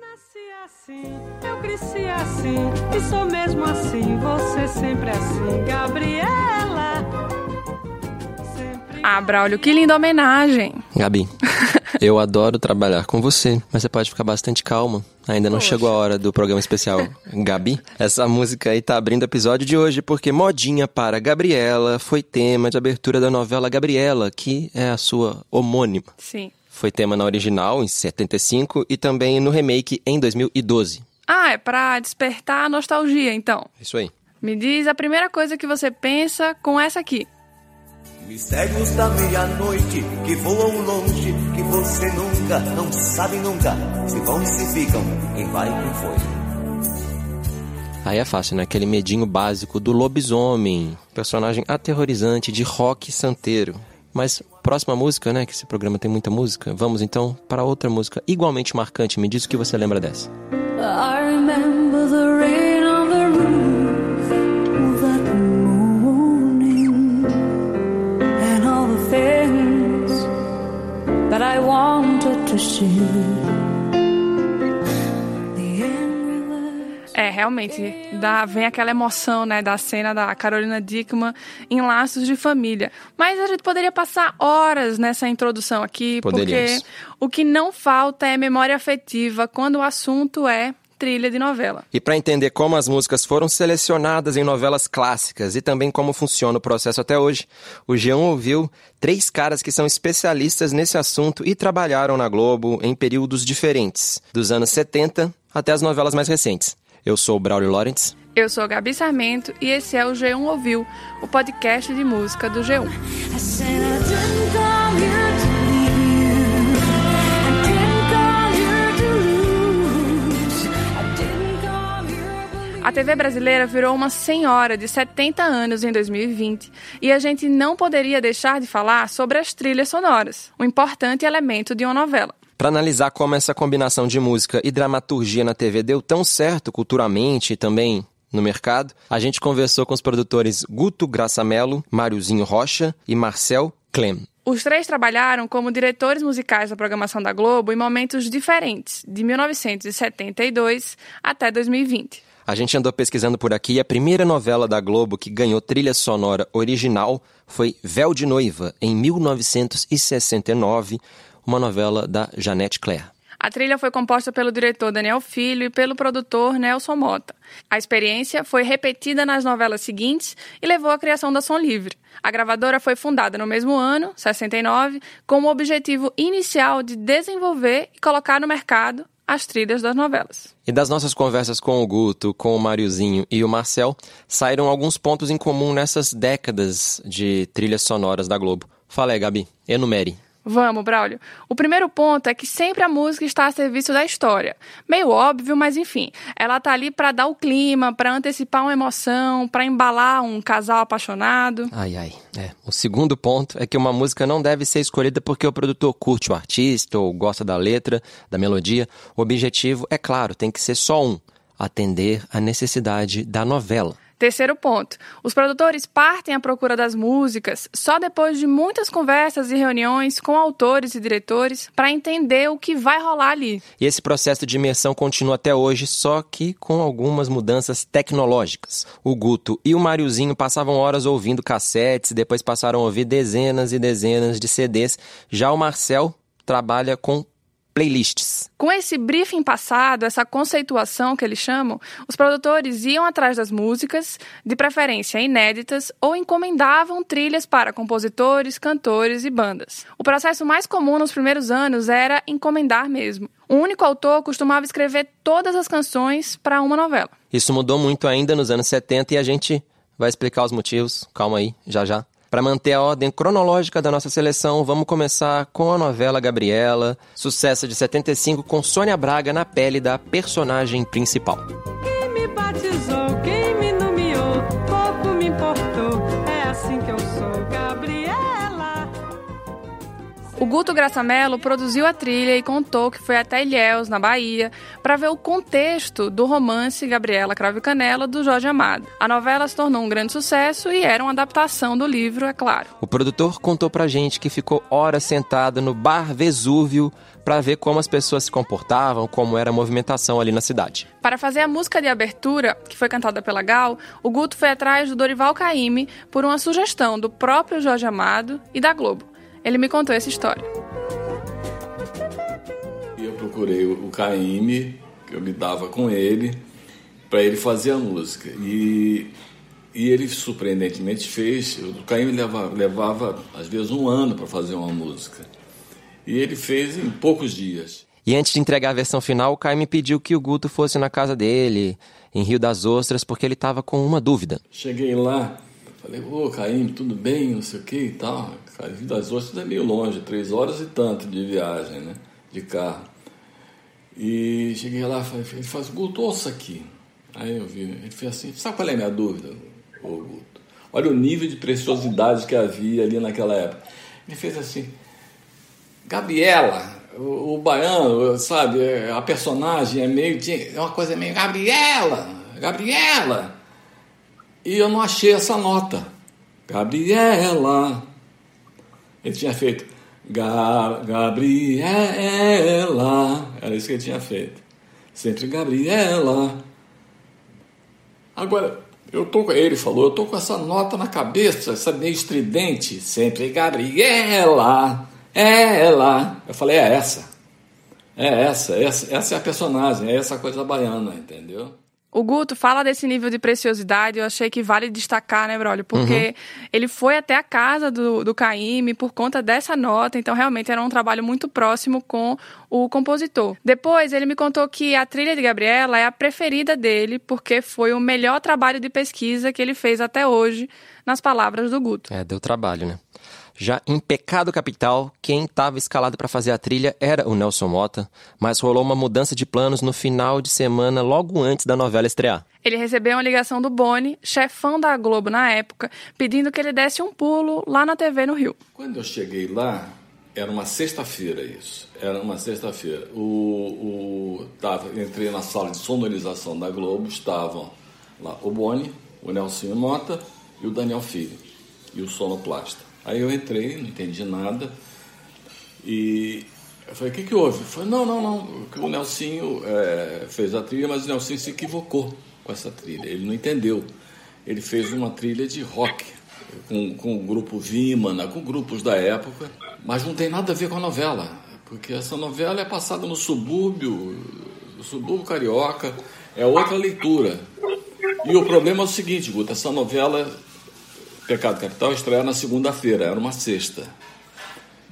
nasci assim, eu cresci assim, e sou mesmo assim, você sempre assim, Gabriela. Ah, Braulio, que linda homenagem. Gabi, eu adoro trabalhar com você, mas você pode ficar bastante calma. Ainda não Poxa. chegou a hora do programa especial. Gabi, essa música aí tá abrindo o episódio de hoje porque Modinha para Gabriela foi tema de abertura da novela Gabriela, que é a sua homônima. Sim. Foi tema na original, em 75, e também no remake em 2012. Ah, é pra despertar a nostalgia, então. Isso aí. Me diz a primeira coisa que você pensa com essa aqui. Mistérios da meia-noite que voam longe, que você nunca, não sabe nunca, se vão e se ficam, quem vai e quem foi. Aí é fácil, né? Aquele medinho básico do lobisomem, personagem aterrorizante de rock santeiro. Mas próxima música, né? Que esse programa tem muita música. Vamos então para outra música igualmente marcante. Me diz o que você lembra dessa. I remember the rain on the roof that morning and all the things that I wanted to see. É, realmente, dá, vem aquela emoção, né, da cena da Carolina Dickman em Laços de Família. Mas a gente poderia passar horas nessa introdução aqui, Poderíamos. porque o que não falta é memória afetiva quando o assunto é trilha de novela. E para entender como as músicas foram selecionadas em novelas clássicas e também como funciona o processo até hoje, o Jean ouviu três caras que são especialistas nesse assunto e trabalharam na Globo em períodos diferentes, dos anos 70 até as novelas mais recentes. Eu sou o Braulio Lawrence. Eu sou Gabi Sarmento e esse é o G1 Ouviu, o podcast de música do G1. I said I didn't come here to leave you. I didn't come here to lose. I didn't come here believing. A TV brasileira virou uma senhora de 70 anos em 2020 e a gente não poderia deixar de falar sobre as trilhas sonoras, um importante elemento de uma novela. Para analisar como essa combinação de música e dramaturgia na TV deu tão certo culturalmente e também no mercado, a gente conversou com os produtores Guto Graçamelo, Máriozinho Rocha e Marcel Clem. Os três trabalharam como diretores musicais da programação da Globo em momentos diferentes, de 1972 até 2020. A gente andou pesquisando por aqui e a primeira novela da Globo que ganhou trilha sonora original foi Véu de Noiva, em 1969, uma novela da Janete Claire. A trilha foi composta pelo diretor Daniel Filho e pelo produtor Nelson Mota. A experiência foi repetida nas novelas seguintes e levou à criação da Som Livre. A gravadora foi fundada no mesmo ano, 69, com o objetivo inicial de desenvolver e colocar no mercado as trilhas das novelas. E das nossas conversas com o Guto, com o Máriozinho e o Marcel, saíram alguns pontos em comum nessas décadas de trilhas sonoras da Globo. Fala aí, Gabi, enumere. Vamos, Braulio. O primeiro ponto é que sempre a música está a serviço da história. Meio óbvio, mas enfim, ela tá ali para dar o clima, para antecipar uma emoção, para embalar um casal apaixonado. Ai, ai. É. O segundo ponto é que uma música não deve ser escolhida porque o produtor curte o artista ou gosta da letra, da melodia. O objetivo, é claro, tem que ser só um: atender à necessidade da novela. Terceiro ponto. Os produtores partem à procura das músicas só depois de muitas conversas e reuniões com autores e diretores para entender o que vai rolar ali. E esse processo de imersão continua até hoje, só que com algumas mudanças tecnológicas. O Guto e o Mariozinho passavam horas ouvindo cassetes, depois passaram a ouvir dezenas e dezenas de CDs. Já o Marcel trabalha com playlists. Com esse briefing passado, essa conceituação que eles chamam, os produtores iam atrás das músicas, de preferência inéditas, ou encomendavam trilhas para compositores, cantores e bandas. O processo mais comum nos primeiros anos era encomendar mesmo. Um único autor costumava escrever todas as canções para uma novela. Isso mudou muito ainda nos anos 70 e a gente vai explicar os motivos. Calma aí, já já. Para manter a ordem cronológica da nossa seleção, vamos começar com a novela Gabriela, sucesso de 75 com Sônia Braga na pele da personagem principal. Me batizou, O Guto Graçamelo produziu a trilha e contou que foi até Ilhéus, na Bahia, para ver o contexto do romance Gabriela Cravo Canela do Jorge Amado. A novela se tornou um grande sucesso e era uma adaptação do livro, é claro. O produtor contou pra gente que ficou horas sentado no bar Vesúvio para ver como as pessoas se comportavam, como era a movimentação ali na cidade. Para fazer a música de abertura, que foi cantada pela Gal, o Guto foi atrás do Dorival Caymmi por uma sugestão do próprio Jorge Amado e da Globo. Ele me contou essa história. E eu procurei o Caíme, que eu me dava com ele, para ele fazer a música. E, e ele surpreendentemente fez. O Caíme levava, levava às vezes um ano para fazer uma música. E ele fez em poucos dias. E antes de entregar a versão final, o Caio me pediu que o Guto fosse na casa dele, em Rio das Ostras, porque ele estava com uma dúvida. Cheguei lá, falei, ô Caíme, tudo bem, não sei o que e tal. Rio das Ostras é meio longe, três horas e tanto de viagem, né? De carro. E cheguei lá, ele faz, Guto, ouça aqui. Aí eu vi, ele fez assim, sabe qual é a minha dúvida, ô Guto? Olha o nível de preciosidade que havia ali naquela época. Ele fez assim, Gabriela, o, o baiano, sabe, a personagem é meio, é uma coisa meio, Gabriela, Gabriela. E eu não achei essa nota. Gabriela. Ele tinha feito Ga Gabriela. Era isso que ele tinha feito. Sempre Gabriela. Agora, eu tô com ele falou, eu tô com essa nota na cabeça, essa meio estridente, sempre Gabriela. Ela. Eu falei, é essa. É essa, essa, essa é a personagem, é essa coisa baiana, entendeu? O Guto fala desse nível de preciosidade, eu achei que vale destacar, né, Brolio? Porque ele foi até a casa do, do Caíme por conta dessa nota, então realmente era um trabalho muito próximo com o compositor. Depois, ele me contou que a trilha de Gabriela é a preferida dele, porque foi o melhor trabalho de pesquisa que ele fez até hoje, nas palavras do Guto. É, deu trabalho, né? Já em Pecado Capital, quem estava escalado para fazer a trilha era o Nelson Mota, mas rolou uma mudança de planos no final de semana, logo antes da novela estrear. Ele recebeu uma ligação do Boni, chefão da Globo na época, pedindo que ele desse um pulo lá na TV no Rio. Quando eu cheguei lá, era uma sexta-feira isso. Era uma sexta-feira. O, o, tava, entrei na sala de sonorização da Globo, estavam lá o Boni, o Nelson Mota e o Daniel Filho, e o sonoplasta. Aí eu entrei, não entendi nada. E eu falei, o que, que houve? Foi não, não, não. que O Nelsinho é, fez a trilha, mas o Nelsinho se equivocou com essa trilha. Ele não entendeu. Ele fez uma trilha de rock, com, com o grupo Vimana, com grupos da época, mas não tem nada a ver com a novela. Porque essa novela é passada no subúrbio, no subúrbio carioca, é outra leitura. E o problema é o seguinte, Guto, essa novela Pecado Capital estreia na segunda-feira, era uma sexta.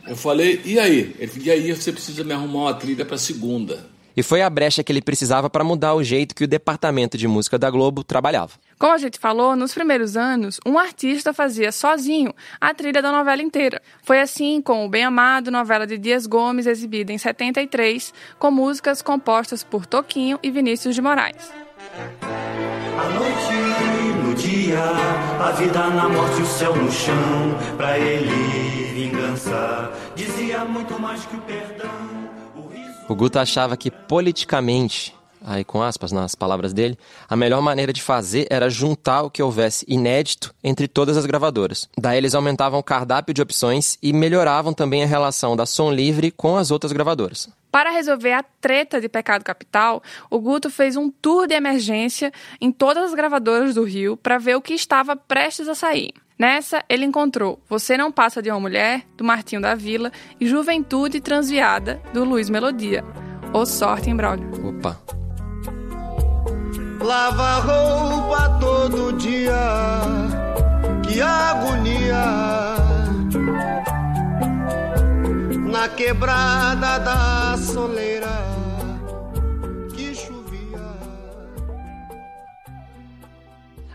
Eu falei, e aí? Ele falou, e aí você precisa me arrumar uma trilha para segunda. E foi a brecha que ele precisava para mudar o jeito que o departamento de música da Globo trabalhava. Como a gente falou, nos primeiros anos, um artista fazia sozinho a trilha da novela inteira. Foi assim com o Bem Amado, novela de Dias Gomes, exibida em 73, com músicas compostas por Toquinho e Vinícius de Moraes. A noite no dia, a vida na morte, o céu no chão. Pra ele, vingança dizia muito mais que o perdão. O riso O Guto achava que politicamente, aí com aspas nas palavras dele, a melhor maneira de fazer era juntar o que houvesse inédito entre todas as gravadoras. Daí eles aumentavam o cardápio de opções e melhoravam também a relação da Som Livre com as outras gravadoras. Para resolver a treta de Pecado Capital, o Guto fez um tour de emergência em todas as gravadoras do Rio para ver o que estava prestes a sair. Nessa, ele encontrou Você Não Passa de uma Mulher, do Martinho da Vila, e Juventude Transviada, do Luiz Melodia. Ô sorte, hein, Braulio? Opa. Lava roupa todo dia, que agonia. Na quebrada da soleira, que chovia.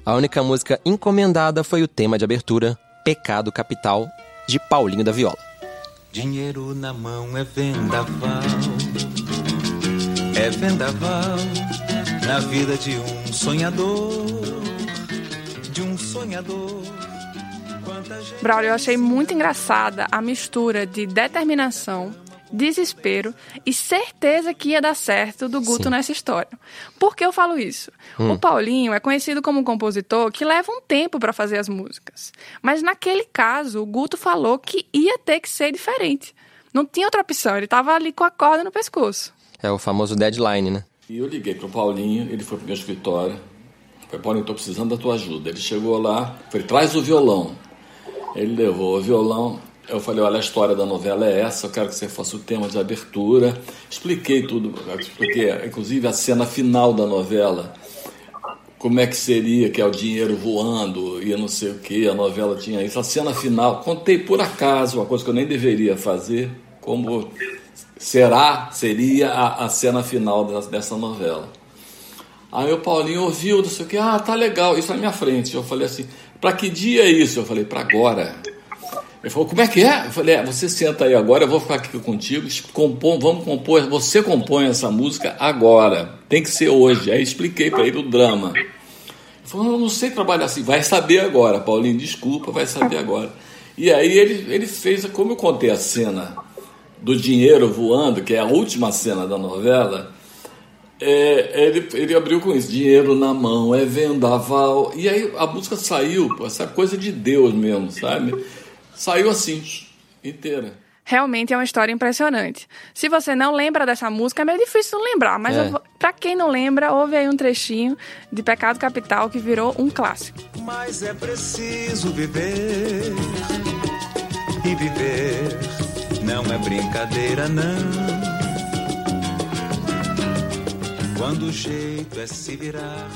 A única música encomendada foi o tema de abertura, Pecado Capital, de Paulinho da Viola. Dinheiro na mão é vendaval, é vendaval na vida de um sonhador, de um sonhador. Braulio, eu achei muito engraçada a mistura de determinação, desespero e certeza que ia dar certo do Guto Sim. nessa história. Por que eu falo isso? O Paulinho é conhecido como um compositor que leva um tempo para fazer as músicas. Mas naquele caso, o Guto falou que ia ter que ser diferente. Não tinha outra opção, ele estava ali com a corda no pescoço. É o famoso deadline, né? E eu liguei pro Paulinho, ele foi pro meu escritório. Falei, Paulinho, tô precisando da tua ajuda. Ele chegou lá, falei, traz o violão. Ele levou o violão. Eu falei, olha, a história da novela é essa, eu quero que você faça o tema de abertura. Expliquei tudo, expliquei, inclusive a cena final da novela. Como é que seria, que é o dinheiro voando e não sei o que, a novela tinha isso. A cena final, contei por acaso, uma coisa que eu nem deveria fazer, como será, seria a, a cena final dessa, dessa novela. Aí o Paulinho ouviu, não sei o que, ah, tá legal, isso na minha frente. Eu falei assim, pra que dia é isso? Eu falei, pra agora. Ele falou, como é que é? Eu falei, é, você senta aí agora, eu vou ficar aqui contigo, vamos compor, você compõe essa música agora, tem que ser hoje. Aí expliquei pra ele o drama. Ele falou, eu não sei trabalhar assim, vai saber agora, Paulinho, desculpa, vai saber agora. E aí ele, ele fez, como eu contei a cena do dinheiro voando, que é a última cena da novela, é, ele, ele abriu com isso, dinheiro na mão, é vendaval. E aí a música saiu, pô, essa coisa de Deus mesmo, sabe? Saiu assim, inteira. Realmente é uma história impressionante. Se você não lembra dessa música, é meio difícil não lembrar, mas É. eu pra quem não lembra, ouve aí um trechinho de Pecado Capital que virou um clássico. Mas é preciso viver. E viver não é brincadeira, não. Quando o jeito é se virar,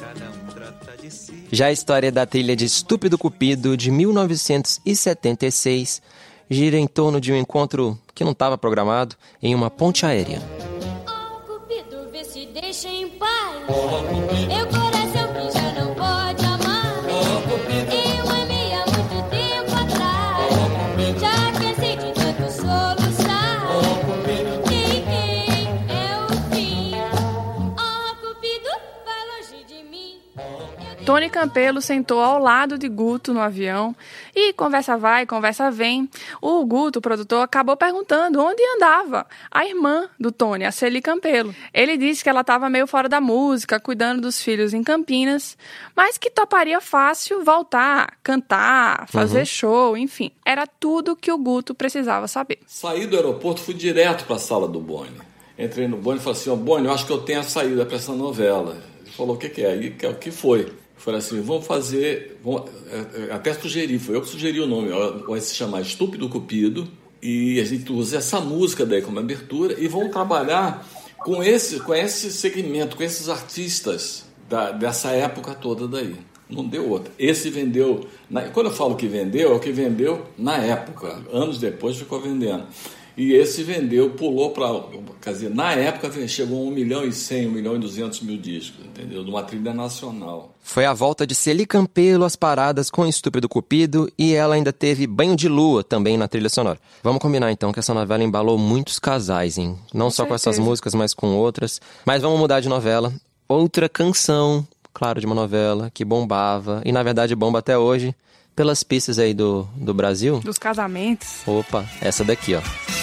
cada um trata de si. Já a história da trilha de Estúpido Cupido, de 1976, gira em torno de um encontro que não estava programado em uma ponte aérea. Oh, Cupido, vê se deixa em paz. Eu Campelo sentou ao lado de Guto no avião e conversa vai, conversa vem. O Guto, o produtor, acabou perguntando onde andava a irmã do Tony, a Celi Campelo. Ele disse que ela estava meio fora da música, cuidando dos filhos em Campinas, mas que toparia fácil voltar, cantar, fazer show, enfim. Era tudo que o Guto precisava saber. Saí do aeroporto, fui direto para a sala do Boni. Entrei no Boni e falei assim, ó, Boni, eu acho que eu tenho a saída para essa novela. Ele falou, o que, que é? E que- o que foi? Falei assim, vamos fazer, vamos, é, é, até sugeri, foi eu que sugeri o nome, vai se chamar Estúpido Cupido, e a gente usa essa música daí como abertura, e vamos trabalhar com esse, com esse segmento, com esses artistas da- dessa época toda daí. Não deu outra. Esse vendeu. na- quando eu falo que vendeu, é o que vendeu na época. Anos depois ficou vendendo. E esse vendeu, pulou para. Quer dizer, na época chegou a 1 milhão e 100, 1 milhão e 200 mil discos, entendeu? De uma trilha nacional. Foi a volta de Celi Campelo às paradas com Estúpido Cupido e ela ainda teve Banho de Lua também na trilha sonora. Vamos combinar então que essa novela embalou muitos casais, hein? Não só com essas certeza. músicas, mas com outras. Mas vamos mudar de novela. Outra canção, claro, de uma novela que bombava e na verdade bomba até hoje pelas pistas aí do, do Brasil. Dos casamentos. Opa, essa daqui, ó.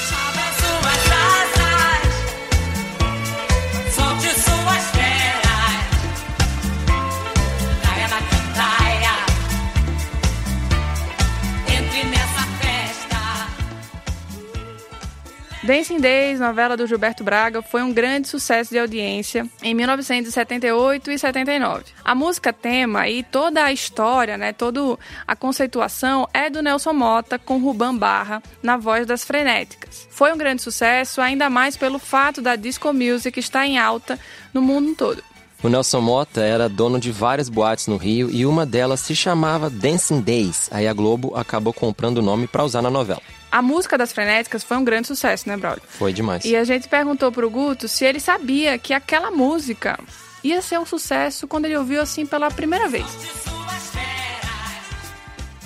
Dancing Days, novela do Gilberto Braga, foi um grande sucesso de audiência em 1978 e 79. A música tema e toda a história, né, toda a conceituação é do Nelson Mota com Ruban Barra na voz das frenéticas. Foi um grande sucesso, ainda mais pelo fato da disco music estar em alta no mundo todo. O Nelson Mota era dono de várias boates no Rio e uma delas se chamava Dancing Days. Aí a Globo acabou comprando o nome pra usar na novela. A música das frenéticas foi um grande sucesso, né, Braulio? Foi demais. E a gente perguntou pro Guto se ele sabia que aquela música ia ser um sucesso quando ele ouviu assim pela primeira vez.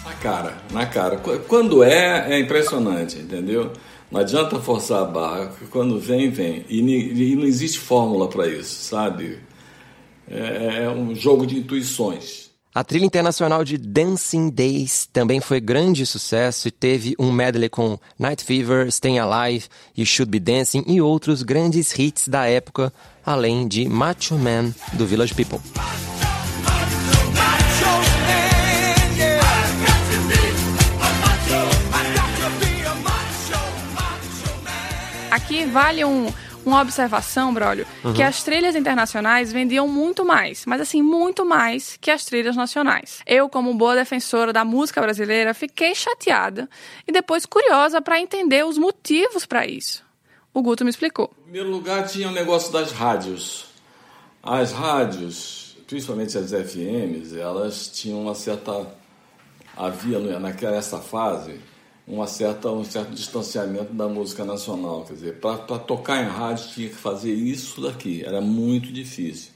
Na cara, na cara. Qu- Quando é, é impressionante, entendeu? Não adianta forçar a barra, porque quando vem, vem. E, e não existe fórmula para isso, sabe? É, é um jogo de intuições. A trilha internacional de Dancing Days também foi grande sucesso e teve um medley com Night Fever, Staying Alive, You Should Be Dancing e outros grandes hits da época, além de Macho Man do Village People. Aqui vale um, uma observação, Brolio, que as trilhas internacionais vendiam muito mais, mas assim, muito mais que as trilhas nacionais. Eu, como boa defensora da música brasileira, fiquei chateada e depois curiosa para entender os motivos para isso. O Guto me explicou. Em primeiro lugar, tinha o negócio das rádios. As rádios, principalmente as FMs, elas tinham uma certa. Havia no- naquela essa fase uma certa, um certo distanciamento da música nacional. Quer dizer, para tocar em rádio tinha que fazer isso daqui, era muito difícil.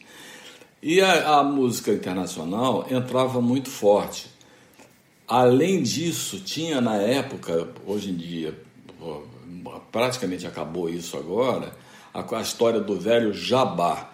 E a, a música internacional entrava muito forte. Além disso, tinha na época, hoje em dia, praticamente acabou isso agora, a, a história do velho jabá,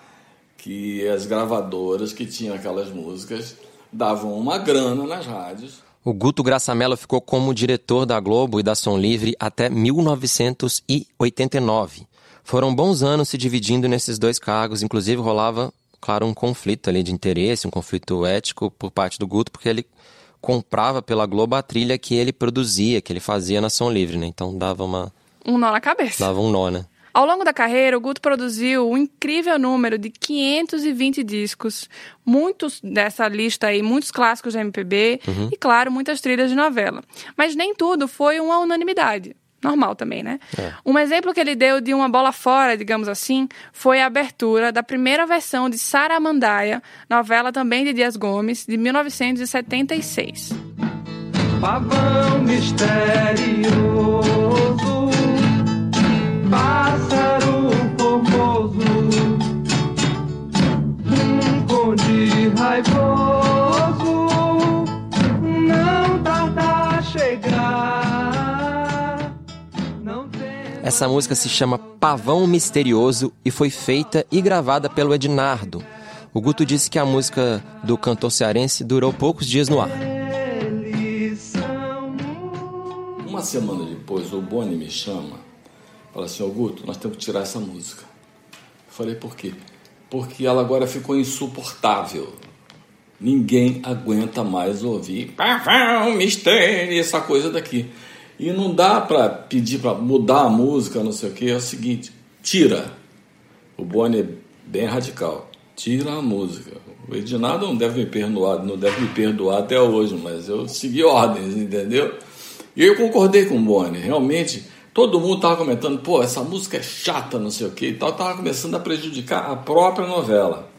que as gravadoras que tinham aquelas músicas davam uma grana nas rádios. O Guto Graçamelo ficou como diretor da Globo e da Som Livre até 1989. Foram bons anos se dividindo nesses dois cargos, inclusive rolava, claro, um conflito ali de interesse, um conflito ético por parte do Guto, porque ele comprava pela Globo a trilha que ele produzia, que ele fazia na Som Livre, né? Então dava uma Um nó na cabeça. dava um nó, né? Ao longo da carreira, o Guto produziu um incrível número de 520 discos, muitos dessa lista aí, muitos clássicos da MPB e, claro, muitas trilhas de novela. Mas nem tudo foi uma unanimidade. Normal também, né? Um exemplo que ele deu de uma bola fora, digamos assim, foi a abertura da primeira versão de Saramandaia, novela também de Dias Gomes, de 1976. Pavão misterioso, pássaro formoso, um conde raivoso, não tarda a chegar. Não tem Essa música se chama Pavão Misterioso e foi feita e gravada pelo Ednardo. O Guto disse que a música do cantor cearense durou poucos dias no ar. Uma semana depois, o Boni me chama, fala assim, ô Guto, nós temos que tirar essa música. Eu falei, por quê? Porque ela agora ficou insuportável. Ninguém aguenta mais ouvir pavão, mistério, essa coisa daqui. E não dá para pedir para mudar a música, não sei o quê. É o seguinte, tira. O Boni é bem radical. Tira a música. O Edinardo não deve me perdoar, não deve me perdoar até hoje, mas eu segui ordens, entendeu? E eu concordei com o Boni. Realmente, todo mundo estava comentando, pô, essa música é chata, não sei o quê e tal. Estava começando a prejudicar a própria novela.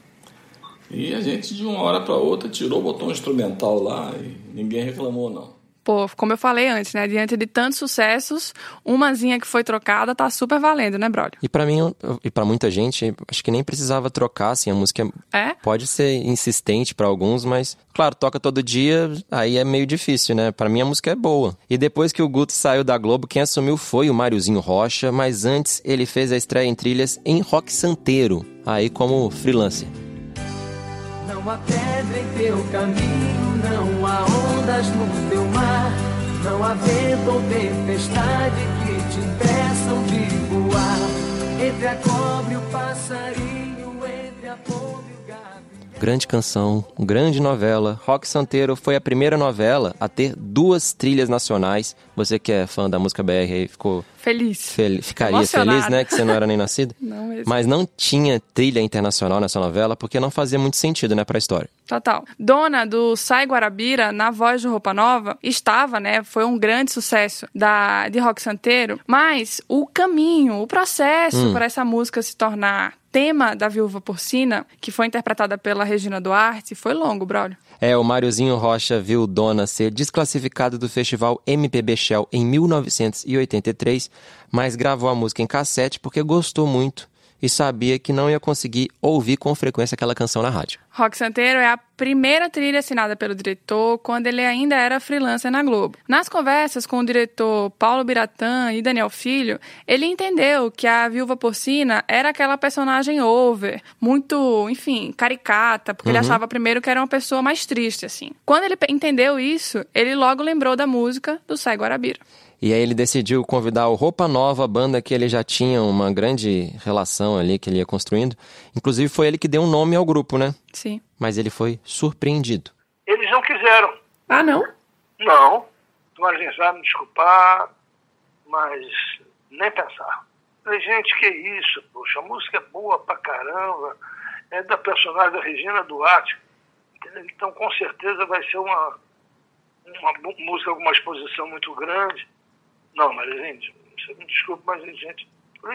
E a gente, de uma hora para outra, tirou, botou um instrumental lá e ninguém reclamou, não. Pô, como eu falei antes, né? Diante de tantos sucessos, umazinha que foi trocada tá super valendo, né, brother? E pra mim e pra muita gente, acho que nem precisava trocar, assim, a música É? pode ser insistente pra alguns, mas claro, toca todo dia, aí é meio difícil, né? Pra mim a música é boa. E depois que o Guto saiu da Globo, quem assumiu foi o Máriozinho Rocha, mas antes ele fez a estreia em trilhas em Rock Santeiro, aí como freelancer. Não há pedra em teu caminho, não há ondas no teu não há vento ou tempestade que te impeçam de voar. Entre a cobra e o passarinho, entre a pomba e o gavião. Grande canção, grande novela. Rock Santeiro foi a primeira novela a ter duas trilhas nacionais. Você que é fã da música BR aí ficou Feliz. fel- ficaria Emocionada. feliz, né? Que você não era nem nascido. Não mesmo. Mas não tinha trilha internacional nessa novela porque não fazia muito sentido, né, pra história. Total. Dona do Sai Guarabira, na voz do Roupa Nova, estava, né? Foi um grande sucesso da, de rock santeiro. Mas o caminho, o processo para essa música se tornar tema da Viúva Porcina, que foi interpretada pela Regina Duarte, foi longo, brother. É, o Máriozinho Rocha viu Dona ser desclassificado do festival MPB Shell em 1983, mas gravou a música em cassete porque gostou muito e sabia que não ia conseguir ouvir com frequência aquela canção na rádio. Rock Santeiro é a primeira trilha assinada pelo diretor quando ele ainda era freelancer na Globo. Nas conversas com o diretor Paulo Biratã e Daniel Filho, ele entendeu que a Viúva Porcina era aquela personagem over, muito, enfim, caricata, porque ele Uhum. achava primeiro que era uma pessoa mais triste, assim. Quando ele entendeu isso, ele logo lembrou da música do Sai Guarabira. E aí ele decidiu convidar o Roupa Nova, a banda que ele já tinha uma grande relação ali, que ele ia construindo. Inclusive foi ele que deu um nome ao grupo, né? Sim. Mas ele foi surpreendido. Eles não quiseram. Ah, não? Não. Mas vai me desculpar, mas nem pensar. Falei, gente, que isso, poxa, a música é boa pra caramba. É da personagem da Regina Duarte. Então, com certeza, vai ser uma, uma música com uma exposição muito grande. Não, mas, gente, você me desculpe, mas, gente...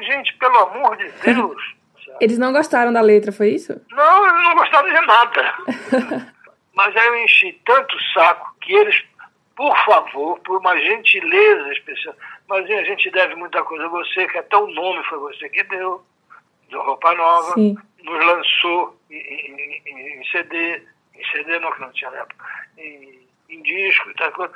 Gente, pelo amor de Deus... Eles não gostaram da letra, foi isso? Não, eles não gostaram de nada. Mas aí eu enchi tanto o saco que eles, por favor, por uma gentileza especial, mas a gente deve muita coisa a você, que até o nome foi você que deu, deu roupa nova, Sim. nos lançou em, em- em- em CD, em CD não, que não tinha na época, em, em disco e tal coisa.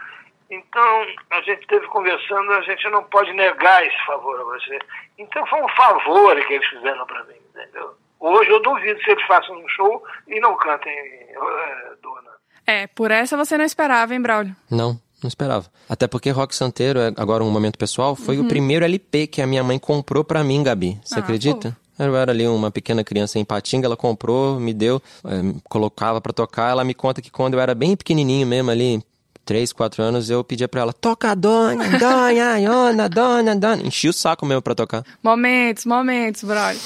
Então, a gente teve conversando, a gente não pode negar esse favor a você. Então foi um favor que eles fizeram para mim, entendeu? Hoje eu duvido se eles façam um show e não cantem eh, Dona. É, por essa você não esperava, hein, Braulio? Não, não esperava. Até porque Rock Santeiro, é agora um momento pessoal, foi Uhum. o primeiro LP que a minha mãe comprou pra mim, Gabi. Você Ah, acredita? Eu era ali uma pequena criança em Patinga, ela comprou, me deu, eh, colocava pra tocar. Ela me conta que quando eu era bem pequenininho mesmo ali, 3, 4 anos, eu pedia pra ela, toca dona, dona, dona, dona, dona. Enchi o saco mesmo pra tocar. Momentos, momentos, Braulio.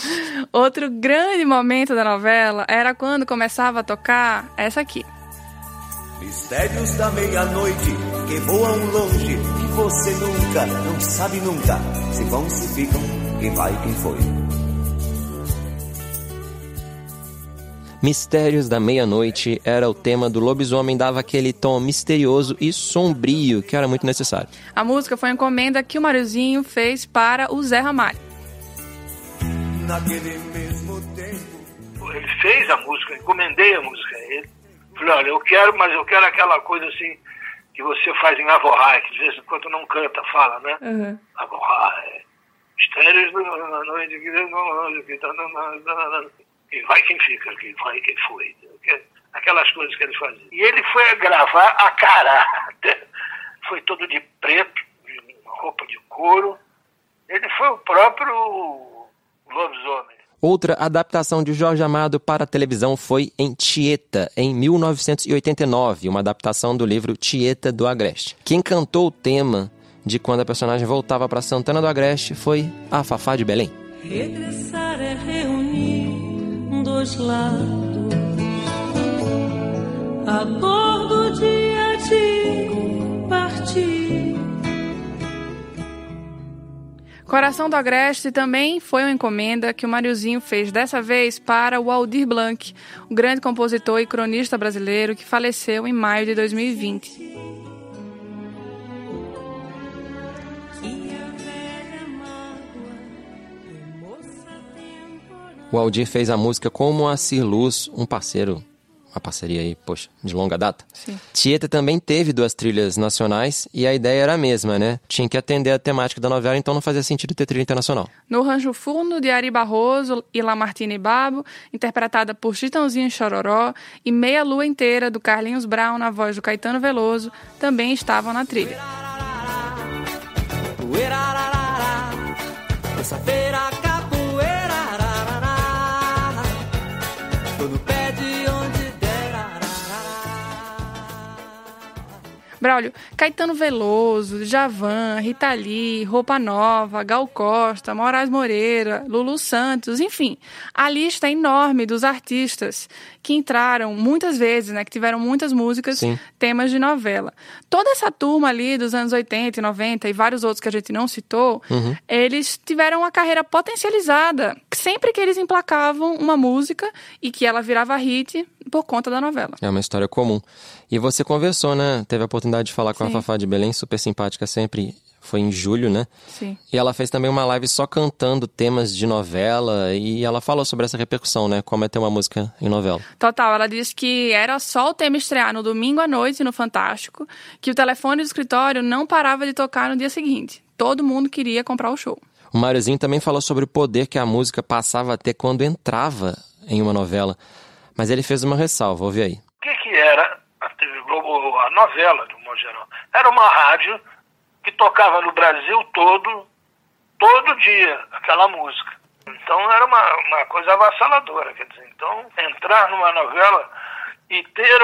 Outro grande momento da novela era quando começava a tocar essa aqui. Mistérios da meia-noite que voam longe, que você nunca, não sabe nunca. Se vão, se ficam, quem vai, quem foi. Mistérios da Meia-Noite era o tema do lobisomem, dava aquele tom misterioso e sombrio que era muito necessário. A música foi uma encomenda que o Mariozinho fez para o Zé Ramalho. Naquele mesmo tempo. Ele fez a música, encomendei a música a ele. Falei, olha, eu quero, mas eu quero aquela coisa assim que você faz em Avorrai, que de vez em quando não canta, fala, né? Uhum. Avorrai. Mistérios da noite que Quem vai, quem fica, quem vai, quem foi. Que- Aquelas coisas que ele fazia. E ele foi gravar a caráter. Foi todo de preto, de roupa de couro. Ele foi o próprio lobisomem. Outra adaptação de Jorge Amado para a televisão foi em Tieta, em 1989, uma adaptação do livro Tieta do Agreste. Quem cantou o tema de quando a personagem voltava para Santana do Agreste foi a Fafá de Belém. Regressar é dois lados. A dor do dia de partir. Coração do Agreste também foi uma encomenda que o Mariozinho fez dessa vez para o Aldir Blanc, o grande compositor e cronista brasileiro que faleceu em maio de 2020. O Aldir fez a música com o Moacir Luz, um parceiro, uma parceria aí, poxa, de longa data. Sim. Tieta também teve duas trilhas nacionais e a ideia era a mesma, né? Tinha que atender a temática da novela, então não fazia sentido ter trilha internacional. No Rancho Fundo, de Ari Barroso e Lamartine e Babo, interpretada por Chitãozinho e Chororó, e Meia Lua Inteira, do Carlinhos Brown, na voz do Caetano Veloso, também estavam na trilha. Braulio, Caetano Veloso, Javan, Rita Lee, Roupa Nova, Gal Costa, Moraes Moreira, Lulu Santos, enfim, a lista é enorme dos artistas que entraram muitas vezes, né, que tiveram muitas músicas, Sim. temas de novela. Toda essa turma ali dos anos 80 e 90 e vários outros que a gente não citou, Uhum. eles tiveram uma carreira potencializada sempre que eles emplacavam uma música e que ela virava hit por conta da novela. É uma história comum. E você conversou, né? Teve a oportunidade de falar com Sim. a Fafá de Belém, super simpática sempre. Foi em julho, né? Sim. E ela fez também uma live só cantando temas de novela e ela falou sobre essa repercussão, né? Como é ter uma música em novela. Total, ela disse que era só o tema estrear no domingo à noite no Fantástico, que o telefone do escritório não parava de tocar no dia seguinte. Todo mundo queria comprar o show. O Máriozinho também falou sobre o poder que a música passava a ter quando entrava em uma novela. Mas ele fez uma ressalva, ouve aí. O que, que era a TV Globo, a novela, de um modo geral? Era uma rádio que tocava no Brasil todo, todo dia, aquela música. Então era uma, uma coisa avassaladora, quer dizer, então entrar numa novela e ter,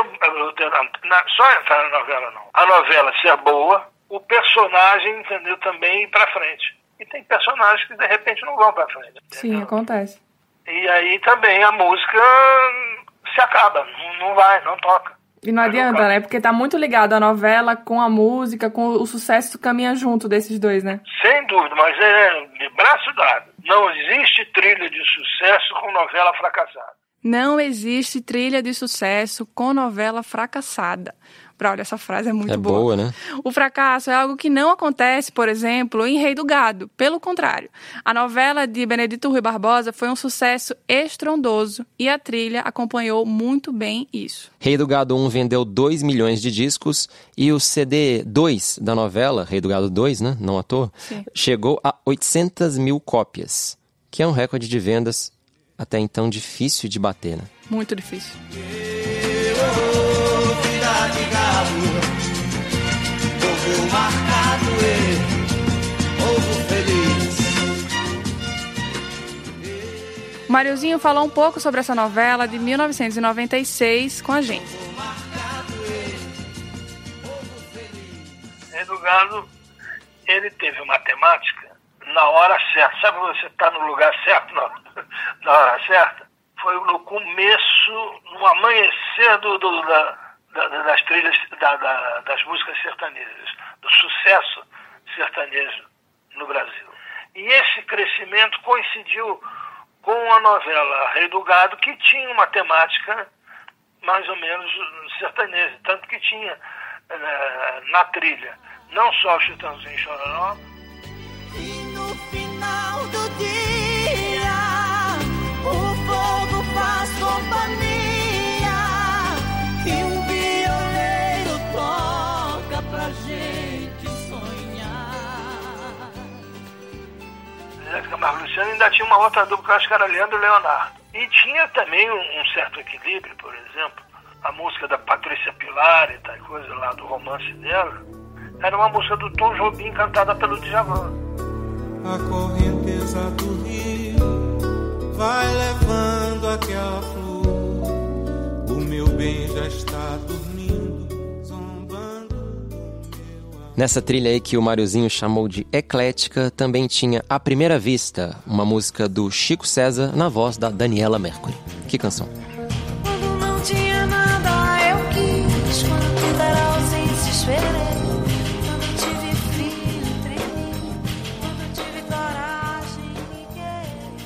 na- só entrar na novela não, a novela ser boa, o personagem, entendeu, também ir pra frente. E tem personagens que de repente não vão pra frente. Sim, acontece. E aí também a música se acaba, não, não vai, não toca. E não adianta, né? Porque tá muito ligado a novela com a música, com o sucesso caminha junto desses dois, né? Sem dúvida, mas é de braço dado. Não existe trilha de sucesso com novela fracassada. Não existe trilha de sucesso com novela fracassada. Braulio, essa frase é muito é boa. boa, né? O fracasso é algo que não acontece, por exemplo, em Rei do Gado. Pelo contrário, a novela de Benedito Rui Barbosa foi um sucesso estrondoso e a trilha acompanhou muito bem isso. Rei do Gado 1 vendeu 2 milhões de discos e o CD 2 da novela, Rei do Gado 2, né? Não à toa, Sim. chegou a 800 mil cópias, que é um recorde de vendas até então difícil de bater, né? Muito difícil. Gado, povo marcado e povo feliz. Falou um pouco sobre essa novela de 1996 com a gente. Rei do Gado, ele teve uma temática na hora certa. Sabe você está no lugar certo, na, na hora certa? Foi no começo, no amanhecer do, do- da- da- das trilhas, da- da- das músicas sertanejas, do sucesso sertanejo no Brasil. E esse crescimento coincidiu com a novela Rei do Gado, que tinha uma temática mais ou menos sertaneja, tanto que tinha eh, na trilha não só o Chitãozinho Chororó, E Luciano, ainda tinha uma outra dupla que eu acho que era Leandro e Leonardo. E tinha também um, um certo equilíbrio, por exemplo, a música da Patrícia Pilar e tal coisa lá do romance dela, era uma música do Tom Jobim cantada pelo Djavan. A correnteza do rio vai levando aquela flor. O meu bem já está dormindo, Nessa trilha aí que o Mariozinho chamou de eclética, também tinha A Primeira Vista, uma música do Chico César na voz da Daniela Mercury. Que canção. Quando não tinha nada, eu quis. Quando tudo era ausência, esperei. Quando eu tive frio, tremi. Quando eu tive coragem, liguei.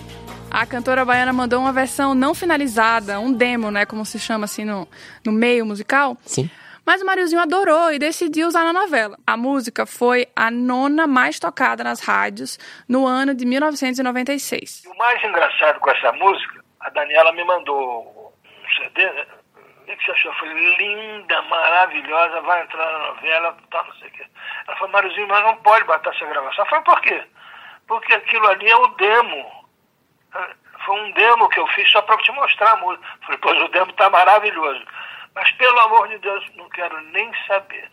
A cantora baiana mandou uma versão não finalizada, um demo, né, como se chama assim no, no meio musical. Sim. Mas o Mariozinho adorou e decidiu usar na novela. A música foi a nona mais tocada nas rádios no ano de 1996. E o mais engraçado com essa música, a Daniela me mandou um CD, né? O que você achou? Foi linda, maravilhosa, vai entrar na novela, tal, não sei o quê. Ela falou, Mariozinho, mas não pode botar essa gravação. Eu falei, por quê? Porque aquilo ali é o demo. Foi um demo que eu fiz só para te mostrar a música. Eu Falei, pois o demo tá maravilhoso. Mas pelo amor de Deus, não quero nem saber.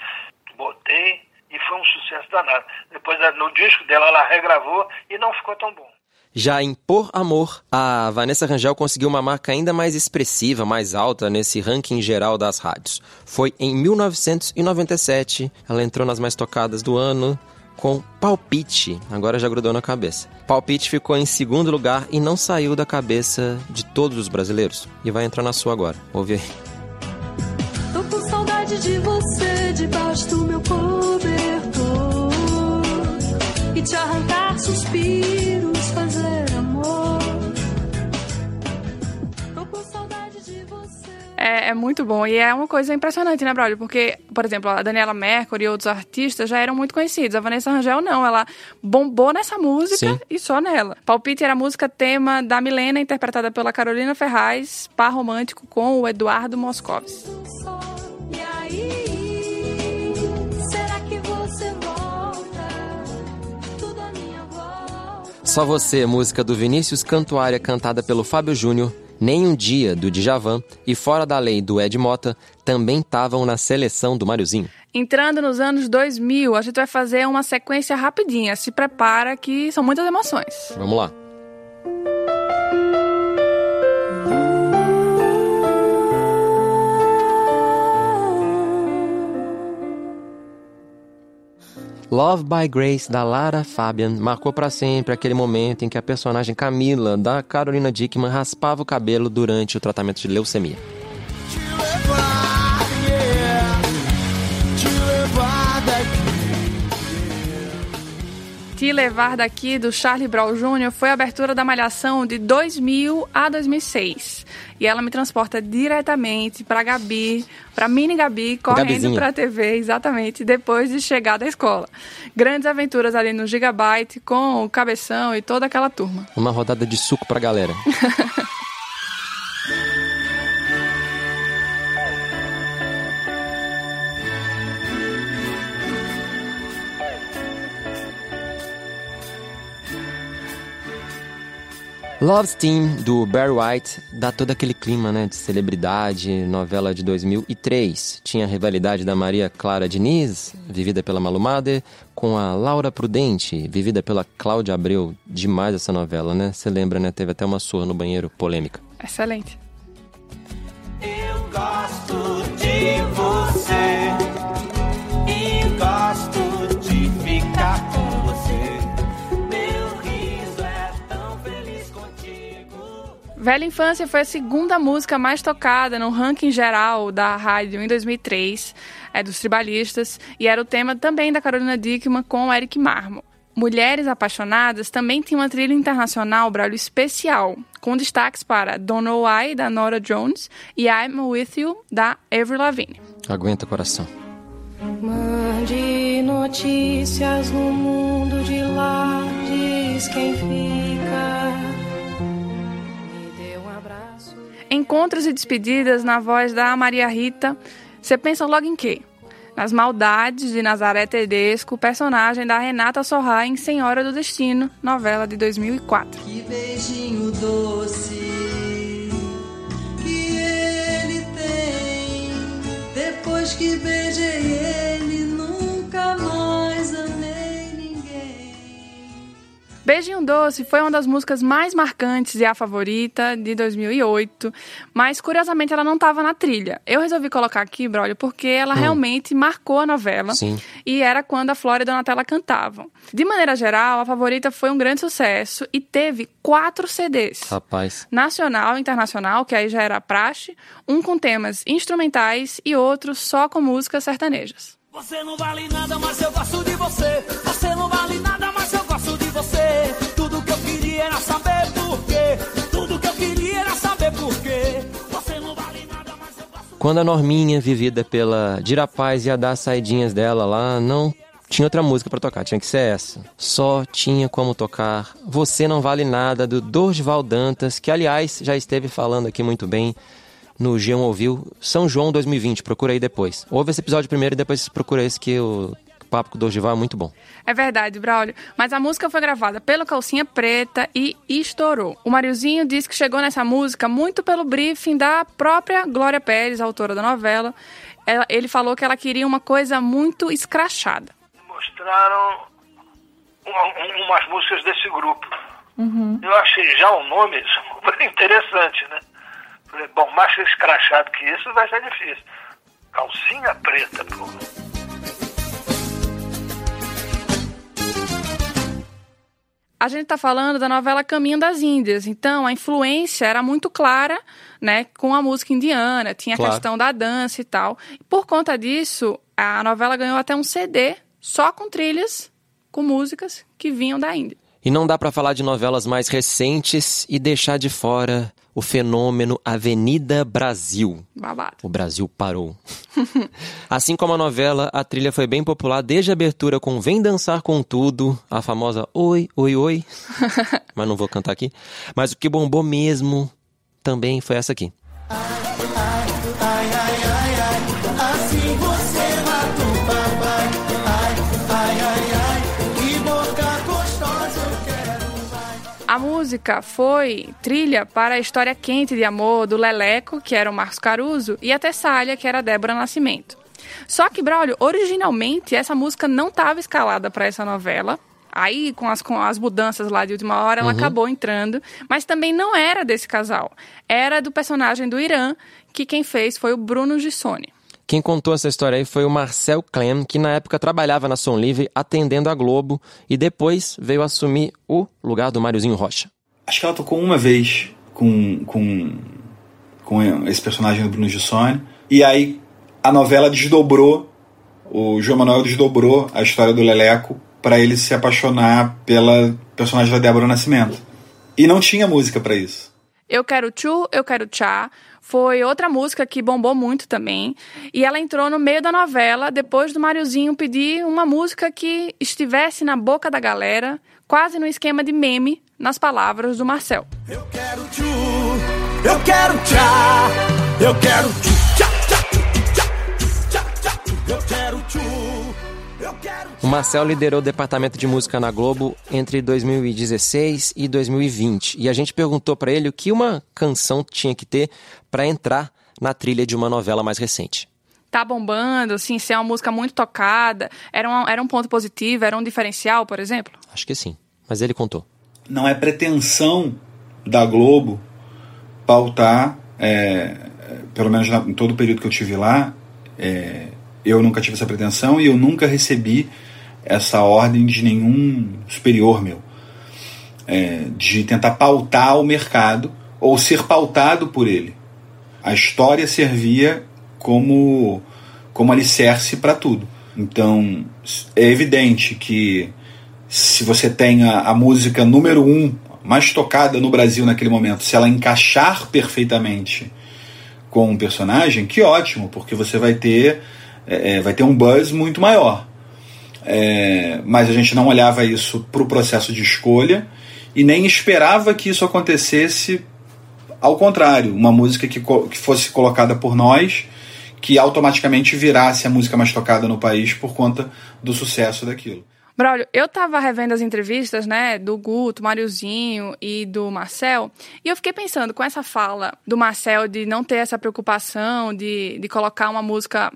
Botei e foi um sucesso danado. Depois no disco dela ela regravou e não ficou tão bom. Já em Por Amor, a Vanessa Rangel conseguiu uma marca ainda mais expressiva, mais alta nesse ranking geral das rádios. Foi em 1997, ela entrou nas mais tocadas do ano com Palpite, agora já grudou na cabeça. Palpite ficou em segundo lugar e não saiu da cabeça de todos os brasileiros. E vai entrar na sua agora. Ouve aí. É, muito bom. E é uma coisa impressionante, né, Braulio? Porque, por exemplo, a Daniela Mercury e outros artistas já eram muito conhecidos. A Vanessa Rangel não. Ela bombou nessa música Sim. e só nela. Palpite era a música tema da Milena, interpretada pela Carolina Ferraz, par romântico com o Eduardo Moscovis. Só Você, música do Vinícius Cantuária, cantada pelo Fábio Júnior, Nem um Dia, do Djavan e Fora da Lei, do Ed Mota, também estavam na seleção do Mariozinho. Entrando nos anos 2000, a gente vai fazer uma sequência rapidinha. Se prepara que são muitas emoções. Vamos lá. Love by Grace, da Lara Fabian, marcou pra sempre aquele momento em que a personagem Camila, da Carolina Dickman, raspava o cabelo durante o tratamento de leucemia. Te Levar Daqui, do Charlie Brown Jr., foi a abertura da Malhação de 2000 a 2006. E ela me transporta diretamente pra Gabi, pra mini Gabi, correndo Gabizinha. pra TV, exatamente, depois de chegar da escola. Grandes aventuras ali no Gigabyte, com o Cabeção e toda aquela turma. Uma rodada de suco pra galera. Love's Team, do Barry White, dá todo aquele clima né, de celebridade, novela de 2003. Tinha a rivalidade da Maria Clara Diniz, vivida pela Malu Mader, com a Laura Prudente, vivida pela Cláudia Abreu. Demais essa novela, né? Você lembra, né? Teve até uma surra no banheiro, polêmica. Excelente. Eu gosto de você Velha Infância foi a segunda música mais tocada no ranking geral da rádio em 2003, é dos tribalistas, e era o tema também da Carolina Dickman com o Eric Marmo. Mulheres Apaixonadas também tinha uma trilha internacional, Braulio, especial, com destaques para Don't Know Why, da Nora Jones, e I'm With You, da Avril Lavigne. Aguenta coração. Mande notícias no mundo de lá, diz quem fica. Encontros e despedidas na voz da Maria Rita. Você pensa logo em quê? Nas maldades de Nazaré Tedesco, personagem da Renata Sorra em Senhora do Destino, novela de 2004. Que beijinho doce que ele tem. Depois que beijei ele, Beijinho Doce foi uma das músicas mais marcantes e a favorita de 2008, mas curiosamente ela não estava na trilha. Eu resolvi colocar aqui, Brolio, porque ela realmente marcou a novela Sim. e era quando a Flora e Donatella cantavam. De maneira geral, a favorita foi um grande sucesso e teve quatro CDs. Rapaz. Nacional e internacional, que aí já era praxe, um com temas instrumentais e outro só com músicas sertanejas. Você não vale nada, mas eu gosto de você. Você não vale nada, mas eu gosto de você. Tudo que eu queria era saber por quê. Tudo que eu queria era saber por quê. Você não vale nada, mas eu gosto Quando a Norminha, vivida pela Dira Paz, ia dar as saidinhas dela lá, não tinha outra música pra tocar, tinha que ser essa. Só tinha como tocar Você Não Vale Nada, do Dorival Dantas, que aliás já esteve falando aqui muito bem no G1 Ouviu São João 2020, procura aí depois. Ouve esse episódio primeiro e depois procura esse que o papo com o Dorival é muito bom. É verdade, Braulio. Mas a música foi gravada pelo Calcinha Preta e estourou. O Mariozinho disse que chegou nessa música muito pelo briefing da própria Glória Pérez, autora da novela. Ela- ele falou que ela queria uma coisa muito escrachada. mostraram uma- umas músicas desse grupo. Eu achei já o nome super interessante, né? Falei, bom, mais escrachado que isso vai ser difícil. Calcinha preta, pô. A gente está falando da novela Caminho das Índias, então a influência era muito clara, né, com a música indiana, tinha Claro. a questão da dança e tal. E por conta disso, a novela ganhou até um CD só com trilhas, com músicas que vinham da Índia. E não dá pra falar de novelas mais recentes e deixar de fora o fenômeno Avenida Brasil. Babado. O Brasil parou. assim como a novela, a trilha foi bem popular desde a abertura com Vem Dançar com Tudo, a famosa Oi, Oi, Oi. Mas não vou cantar aqui. Mas o que bombou mesmo também foi essa aqui. Ai, música foi trilha para a história quente de amor do Leleco, que era o Marcos Caruso, e a Tessália, que era a Débora Nascimento. Só que, Braulio, originalmente essa música não estava escalada para essa novela. Aí, com as, com as mudanças lá de última hora, ela Uhum. acabou entrando. Mas também não era desse casal. Era do personagem do Irã, que quem fez foi o Bruno Gissoni. Quem contou essa história aí foi o Marcel Clem, que na época trabalhava na Som Livre atendendo a Globo e depois veio assumir o lugar do Máriozinho Rocha. Acho que ela tocou uma vez com, com, com esse personagem do Bruno Gissoni. E aí a novela desdobrou, o João Manuel desdobrou a história do Leleco para ele se apaixonar pela personagem da Débora Nascimento. E não tinha música para isso. Eu Quero Tchu, Eu Quero Tchá foi outra música que bombou muito também. E ela entrou no meio da novela, depois do Mariozinho pedir uma música que estivesse na boca da galera, quase no esquema de meme, nas palavras do Marcel. Eu quero tchu, eu quero tchá, eu quero tchu, tchá, tchá, tchá, tchá, tchá, eu quero tchu, eu quero O Marcel liderou o departamento de música na Globo entre 2016 e 2020. E a gente perguntou para ele o que uma canção tinha que ter para entrar na trilha de uma novela mais recente. Tá bombando, assim, ser uma música muito tocada, era um, era um ponto positivo, era um diferencial, por exemplo? Acho que sim, mas ele contou. Não é pretensão da Globo pautar, é, pelo menos na- em todo o período que eu tive lá, é, eu nunca tive essa pretensão e eu nunca recebi essa ordem de nenhum superior meu. É, de tentar pautar o mercado ou ser pautado por ele. A história servia como, como alicerce para tudo. Então, é evidente que se você tem a, a música número um mais tocada no Brasil naquele momento, se ela encaixar perfeitamente com um personagem, que ótimo, porque você vai ter, é, é, vai ter um buzz muito maior. É, mas a gente não olhava isso para o processo de escolha e nem esperava que isso acontecesse ao contrário, uma música que, que fosse colocada por nós, que automaticamente virasse a música mais tocada no país por conta do sucesso daquilo. Braulio, eu tava revendo as entrevistas, né, do Guto, Mariozinho e do Marcel, e eu fiquei pensando com essa fala do Marcel de não ter essa preocupação de, de colocar uma música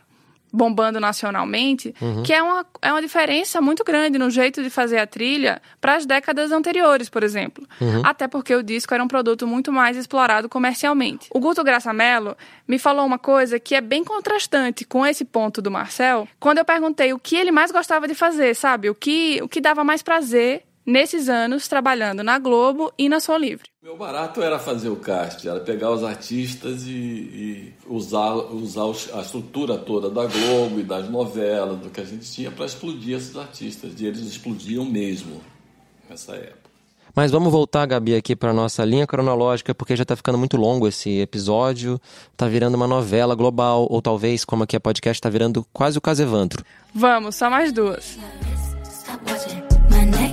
bombando nacionalmente, Uhum. que é uma, é uma diferença muito grande no jeito de fazer a trilha para as décadas anteriores, por exemplo. Uhum. Até porque o disco era um produto muito mais explorado comercialmente. O Guto Graça Mello me falou uma coisa que é bem contrastante com esse ponto do Marcel, quando eu perguntei o que ele mais gostava de fazer, sabe? O que, o que dava mais prazer nesses anos trabalhando na Globo e na Som Livre. Meu barato era fazer o cast, era pegar os artistas e, e usar, usar os- a estrutura toda da Globo e das novelas, do que a gente tinha para explodir esses artistas. E eles explodiam mesmo nessa época. Mas vamos voltar, Gabi, aqui para nossa linha cronológica, porque já tá ficando muito longo esse episódio. Tá virando uma novela global, ou talvez, como aqui é podcast, tá virando quase o caso Evandro. Vamos, só mais duas. Stop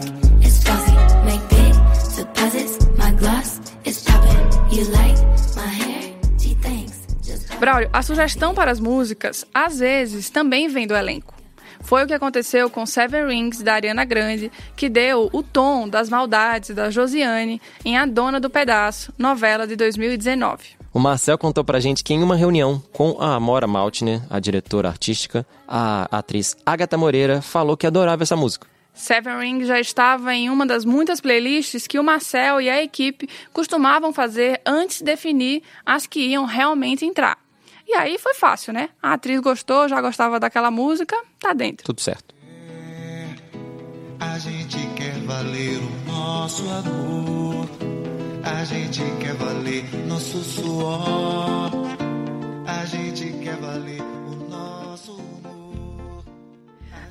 Braulio, a sugestão para as músicas, às vezes, também vem do elenco. Foi o que aconteceu com Seven Rings, da Ariana Grande, que deu o tom das maldades da Josiane em A Dona do Pedaço, novela de 2019. O Marcel contou pra gente que em uma reunião com a Amora Maltner, a diretora artística, a atriz Agatha Moreira falou que adorava essa música. Seven Rings já estava em uma das muitas playlists que o Marcel e a equipe costumavam fazer antes de definir as que iam realmente entrar. E aí foi fácil, né? A atriz gostou, já gostava daquela música, tá dentro. Tudo certo. A gente quer valer o nosso amor. A gente quer valer nosso suor. A gente quer valer o nosso humor.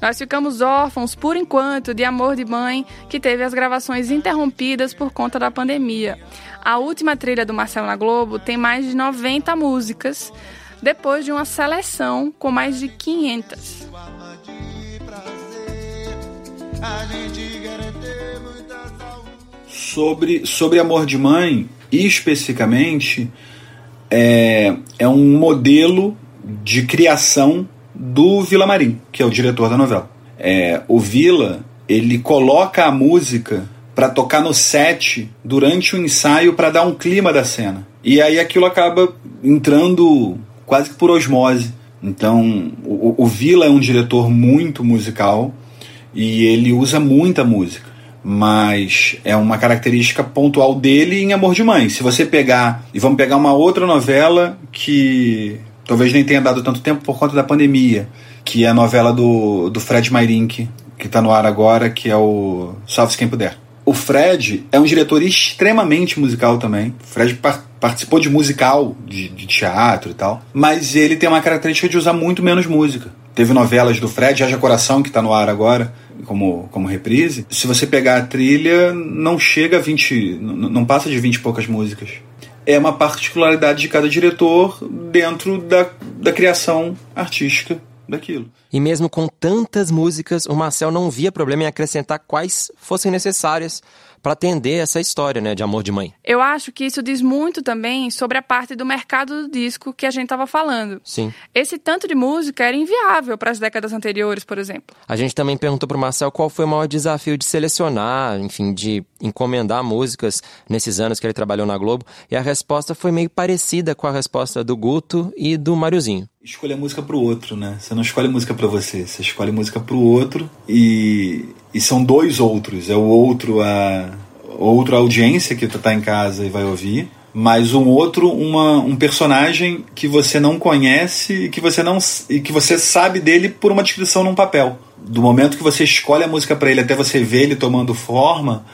Nós ficamos órfãos, por enquanto, de Amor de Mãe, que teve as gravações interrompidas por conta da pandemia. A última trilha do Marcelo na Globo tem mais de 90 músicas, depois de uma seleção com mais de 500. Sobre, sobre Amor de Mãe, especificamente, é, é um modelo de criação do Vila Marim, que é o diretor da novela. É, o Vila, ele coloca a música para tocar no set durante o ensaio para dar um clima da cena. E aí aquilo acaba entrando quase que por osmose. Então, o, o Vila é um diretor muito musical e ele usa muita música. Mas é uma característica pontual dele em Amor de Mãe. Se você pegar, e vamos pegar uma outra novela que talvez nem tenha dado tanto tempo por conta da pandemia, que é a novela do, do Fred Mairink, que está no ar agora, que é o Salve-se Quem Puder. O Fred é um diretor extremamente musical também. O Fred participou de musical, de, de, teatro e tal. Mas ele tem uma característica de usar muito menos música. Teve novelas do Fred, Haja Coração, que está no ar agora, como, como reprise. Se você pegar a trilha, não chega a 20. Não passa de 20 e poucas músicas. É uma particularidade de cada diretor dentro da, da criação artística daquilo. E mesmo com tantas músicas, o Marcel não via problema em acrescentar quais fossem necessárias para atender essa história, né, de amor de mãe. Eu acho que isso diz muito também sobre a parte do mercado do disco que a gente estava falando. Sim. Esse tanto de música era inviável para as décadas anteriores, por exemplo. A gente também perguntou para o Marcel qual foi o maior desafio de selecionar, enfim, de encomendar músicas nesses anos que ele trabalhou na Globo, e a resposta foi meio parecida com a resposta do Guto e do Mariozinho. Escolher música pro outro, né? Você não escolhe música para você, você escolhe música pro outro e, e são dois outros. É o outro a outra audiência que tá em casa e vai ouvir, mas um outro uma, um personagem que você não conhece e que você não e que você sabe dele por uma descrição num papel. Do momento que você escolhe a música para ele até você ver ele tomando forma,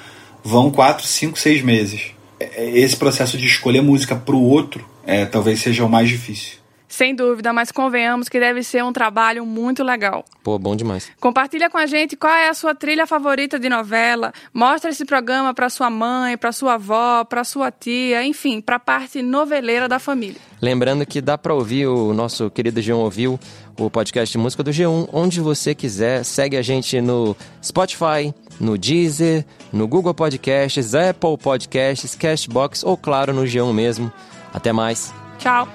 vão quatro, cinco, seis meses. Esse processo de escolher música pro outro é, talvez seja o mais difícil. Sem dúvida, mas convenhamos que deve ser um trabalho muito legal. Pô, bom demais. Compartilha com a gente qual é a sua trilha favorita de novela. Mostra esse programa para sua mãe, para sua avó, para sua tia, enfim, para a parte noveleira da família. Lembrando que dá para ouvir o nosso querido G1 ouviu o podcast de música do G1 onde você quiser. Segue a gente no Spotify, no Deezer, no Google Podcasts, Apple Podcasts, Cashbox ou claro no G1 mesmo. Até mais. Tchau.